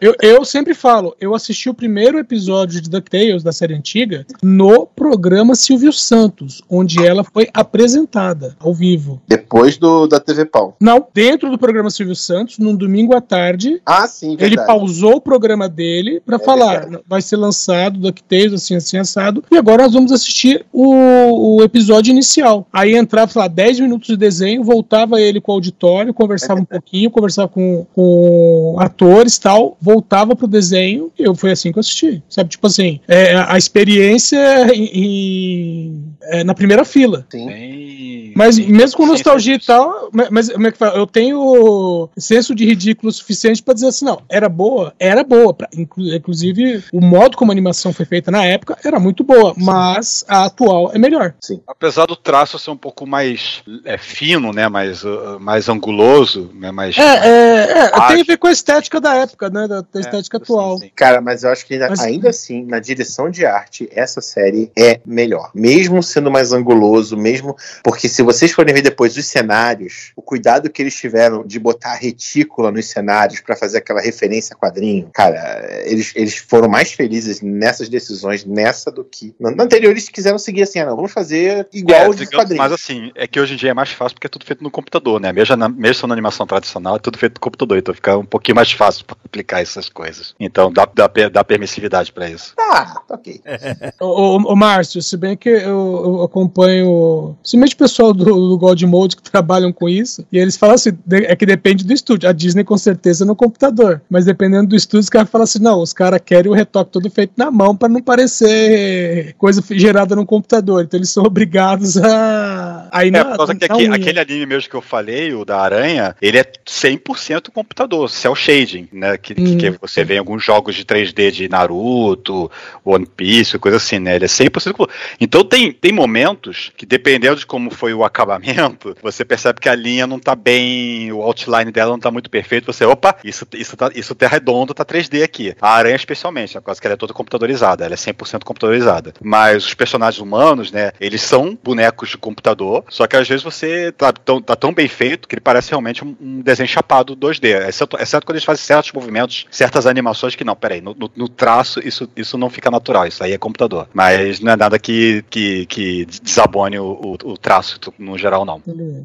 Eu, eu sempre falo, eu assisti o primeiro episódio de DuckTales, da série antiga, no programa Silvio Santos, onde ela foi apresentada ao vivo. Depois do da TV Pau. Não, dentro do programa Silvio Santos, num domingo à tarde, Ah, sim, ele verdade. pausou o programa dele pra É falar, verdade. vai ser lançado DuckTales, assim, assim, assado, e agora nós vamos assistir o, o episódio inicial. Aí entrava, sei lá, 10 minutos de desenho, voltava ele com o auditório, conversava um pouquinho, conversava com, com atores e tal, voltava pro desenho, e eu, foi assim que eu assisti, sabe? Tipo assim, é, a experiência em- em- é, na primeira fila. Sim. Bem- Mas mesmo com Sim, nostalgia sim. e tal, mas, como é que fala? Eu tenho senso de ridículo suficiente pra dizer assim, não, era boa, era boa. Pra- inclu- inclusive, o modo como a animação foi feita na época era muito boa, mas a atual é melhor. Apesar do traço ser um pouco mais é, fino, né? Mais, uh, mais anguloso, né? Mais. É, é, é, tem a ver com a estética da época, né? Da, da estética sim, atual. sim. Cara, mas eu acho que ainda, Mas- ainda assim, na direção de arte, essa série é melhor. Mesmo sendo mais anguloso, mesmo. Porque se vocês forem ver depois os cenários, o cuidado que eles tiveram de botar a retícula nos cenários pra fazer aquela referência a quadrinho, cara, eles, eles foram mais felizes nessas decisões, nessa do que. Na, na anterior, eles quiseram seguir assim, ah, não, vamos fazer igual É, os digamos, quadrinhos. mas assim, é que hoje em dia é mais fácil porque é tudo feito no computador, né? Mesmo na, mesmo na animação tradicional, é tudo feito no computador, então fica um pouquinho mais fácil pra aplicar essas coisas. Então dá, dá, per- dá permissividade pra isso. Ah, tá ok. Ô, ô, ô, Márcio, se bem que eu, eu acompanho, principalmente o pessoal do, do God Mode que trabalham com isso, e eles falam assim, é que depende do estúdio. A Disney com certeza no computador, mas dependendo do estúdio, os caras falam assim, não, os caras querem o retoque todo feito na mão pra não parecer coisa gerada no computador. Então eles são obrigados a, a É, na- por causa que aqui- aquele anime mesmo que eu falei, o da aranha, ele é 100% computador, cel shading, né? Que, que- Hum. que você vê em alguns jogos de 3D de Naruto, One Piece, coisa assim, né? Ele é 100% computador. Então tem, tem momentos que, dependendo de como foi o acabamento, você percebe que a linha não tá bem, o outline dela não tá muito perfeito. Você, opa, isso, isso, tá, isso tá redondo, tá 3D aqui. A aranha, especialmente, né, por causa que ela é toda computadorizada, ela é 100% computadorizada. Mas os personagens humanos, né, eles são bonecos de computador, só que às vezes você tá tão, tá tão bem feito que ele parece realmente um, um desenho chapado 2D. Exceto, exceto quando eles fazem certos movimentos, certas animações que não, peraí, no, no, no traço isso, isso não fica natural, isso aí é computador. Mas não é nada que, que, que desabone o, o, o traço no geral, não.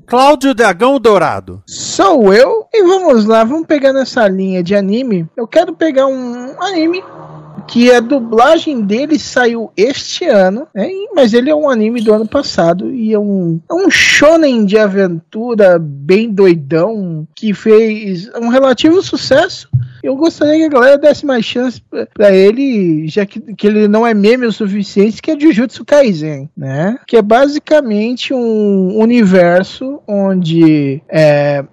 Cláudio Dragão Dourado. Sou eu e vamos lá, vamos pegar nessa linha de anime. Eu quero pegar um anime que a dublagem dele saiu este ano, né? mas ele é um anime do ano passado e é um, é um shonen de aventura bem doidão que fez um relativo sucesso. Eu gostaria que a galera desse mais chance pra ele, já que, que ele não é meme o suficiente, que é Jujutsu Kaisen, né? Que é basicamente um universo onde é,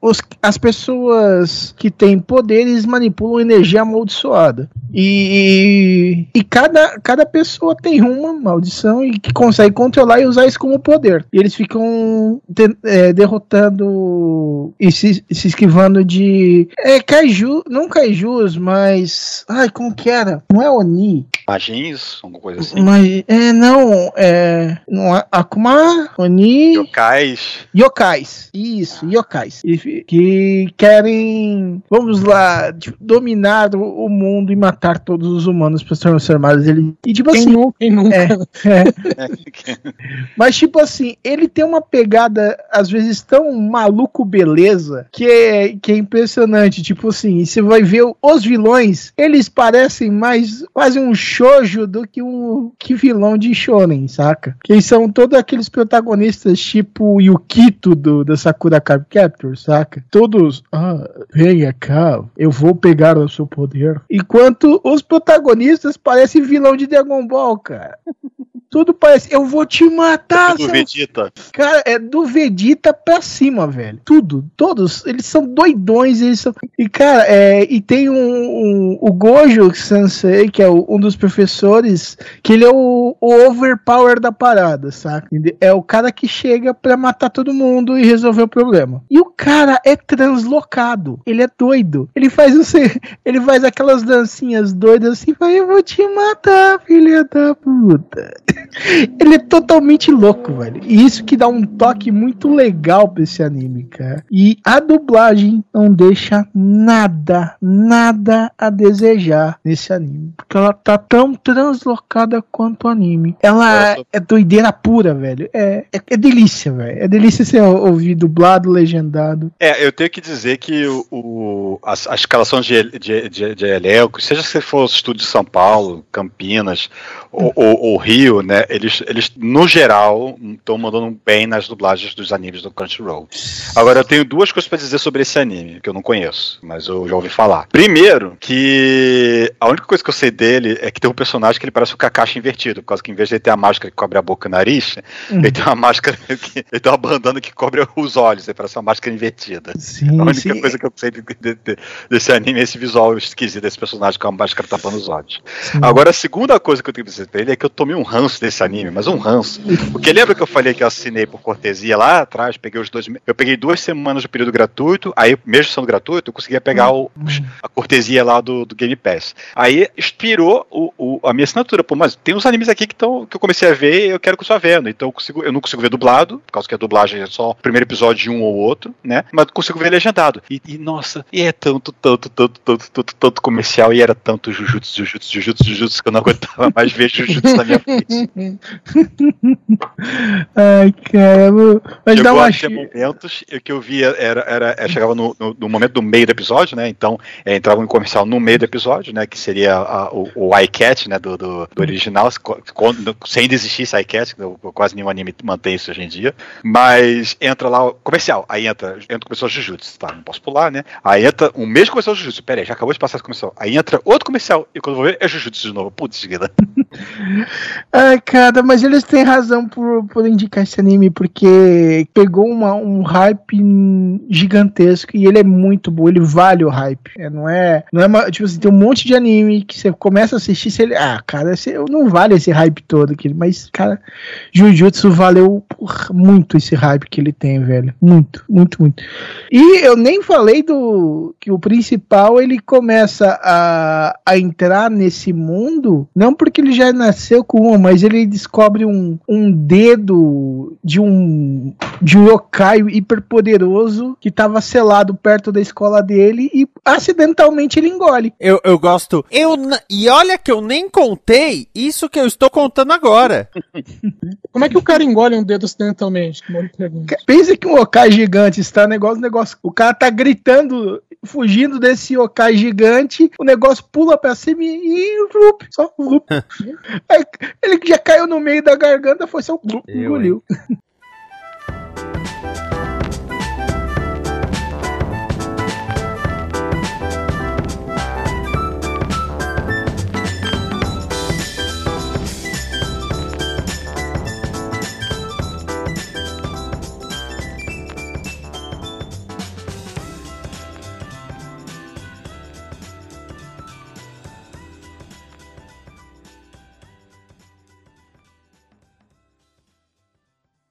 os- as pessoas que têm poderes manipulam energia amaldiçoada. E, e cada, cada pessoa tem uma maldição e que consegue controlar e usar isso como poder. E eles ficam te- é, derrotando e se, se esquivando de. É, kaiju, não kaijus, mas. Ai, como que era? Não é Oni. Magins, alguma coisa assim. Mas. É, não. É. Não é Akuma, Oni. Yokais. Yokais. Isso, yokais. E Que querem, vamos lá, tipo, dominar o, o mundo e matar todos os humanos para se transformar ele. E tipo Quem assim. nunca, quem nunca? É, é. Mas, tipo assim, ele tem uma pegada, às vezes, tão maluco beleza, que é, que é impressionante. Tipo assim, você vai ver os vilões, eles parecem mais quase um shoujo do que um que vilão de shonen, saca? Que são todos aqueles protagonistas, tipo Yukito do, da Sakura Card Captor, saca? Todos, ah, venha cá, eu vou pegar o seu poder. Enquanto os protagonistas parecem vilão de Dragon Ball, cara. Tudo parece, eu vou te matar, do seu Vegeta. Cara, é do Vegeta pra cima, velho. Tudo, todos, eles são doidões, eles são. E, cara, é, e tem um, um- o Gojo Sensei, que é o- um dos professores, que ele é o, o overpower da parada, saca? É o cara que chega pra matar todo mundo e resolver o problema. E o cara é translocado. Ele é doido. Ele faz o ele faz aquelas dancinhas doidas assim, vai, eu vou te matar, filha da puta. Ele é totalmente louco, velho. E isso que dá um toque muito legal pra esse anime, cara. E a dublagem não deixa nada, nada a desejar nesse anime. Porque ela tá tão translocada quanto o anime. Ela é doideira pura, velho. É, é, é delícia, velho. É delícia você ouvir dublado, legendado. É, eu tenho que dizer que o, o a, a, escalação de, de, de, de seja se for o estúdio de São Paulo, Campinas ou, ou, ou Rio, né? Eles, eles no geral, estão mandando bem nas dublagens dos animes do Crunchyroll. Agora, eu tenho duas coisas para dizer sobre esse anime, que eu não conheço, mas eu já ouvi falar. Primeiro, que a única coisa que eu sei dele é que tem um personagem que ele parece o Kakashi invertido, por causa que em vez de ele ter a máscara que cobre a boca e o nariz, uhum. ele tem uma máscara que. Ele tem uma bandana que cobre os olhos, ele parece uma máscara invertida. Sim, a única sim. coisa que eu sei de, de, de, desse anime é esse visual esquisito desse personagem com a máscara tapando os olhos. Sim. Agora, a segunda coisa que eu tenho que dizer pra ele é que eu tomei um ranço desse anime, mas um ranço. Porque lembra que eu falei que eu assinei por cortesia lá atrás, peguei os dois. Eu peguei duas semanas do período gratuito, aí, mesmo sendo gratuito, eu conseguia pegar o, a cortesia lá do, do Game Pass. Aí expirou o, o, a minha assinatura. Pô, mas tem uns animes aqui que, tão, que eu comecei a ver e eu quero continuar vendo. Então eu, consigo, eu não consigo ver dublado, por causa que a dublagem é só o primeiro episódio de um ou outro, né? Mas consigo ver legendado. E, e nossa, e é tanto, tanto, tanto, tanto, tanto, tanto comercial e era tanto Jujutsu, Jujutsu, Jujutsu, Jujutsu que eu não aguentava mais ver Jujutsu na minha frente. Ai, caramba. Mas Chegou dá uma momentos que eu via, era, era, era chegava no, no, no, momento do meio do episódio, né? Então é, entrava um comercial no meio do episódio, né? Que seria a, o, o iCat, né? Do, do, do original, quando, sem desistir esse iCat, quase nenhum anime mantém isso hoje em dia. Mas entra lá, comercial, aí entra, entra o comercial Jujutsu, tá? Não posso pular, né? Aí entra um mesmo comercial Jujutsu, pera aí, já acabou de passar esse comercial. Aí entra outro comercial, e quando eu vou ver, é Jujutsu de novo. Putz, vida. Ai, cara, mas eles têm razão por, por indicar esse anime, porque pegou uma, um hype gigantesco e ele é muito bom, ele vale o hype. É, não é. Não é uma, tipo assim, tem um monte de anime que você começa a assistir, você, ah, cara, você, não vale esse hype todo aqui, mas, cara, Jujutsu valeu porra, muito esse hype que ele tem, velho. Muito, muito, muito. E eu nem falei do que o principal ele começa a, a entrar nesse mundo, não porque ele já nasceu com uma, mas ele descobre um, um dedo de um de um yokai hiperpoderoso que estava selado perto da escola dele e acidentalmente ele engole. Eu, eu gosto. Eu, e olha que eu nem contei isso que eu estou contando agora. Como é que o cara engole um dedo acidentalmente? Pensa que um yokai gigante está negócio, negócio. O cara tá gritando, fugindo desse yokai gigante, o negócio pula pra cima e rup, só rup. ele já caiu no meio da garganta, foi só rup, engoliu.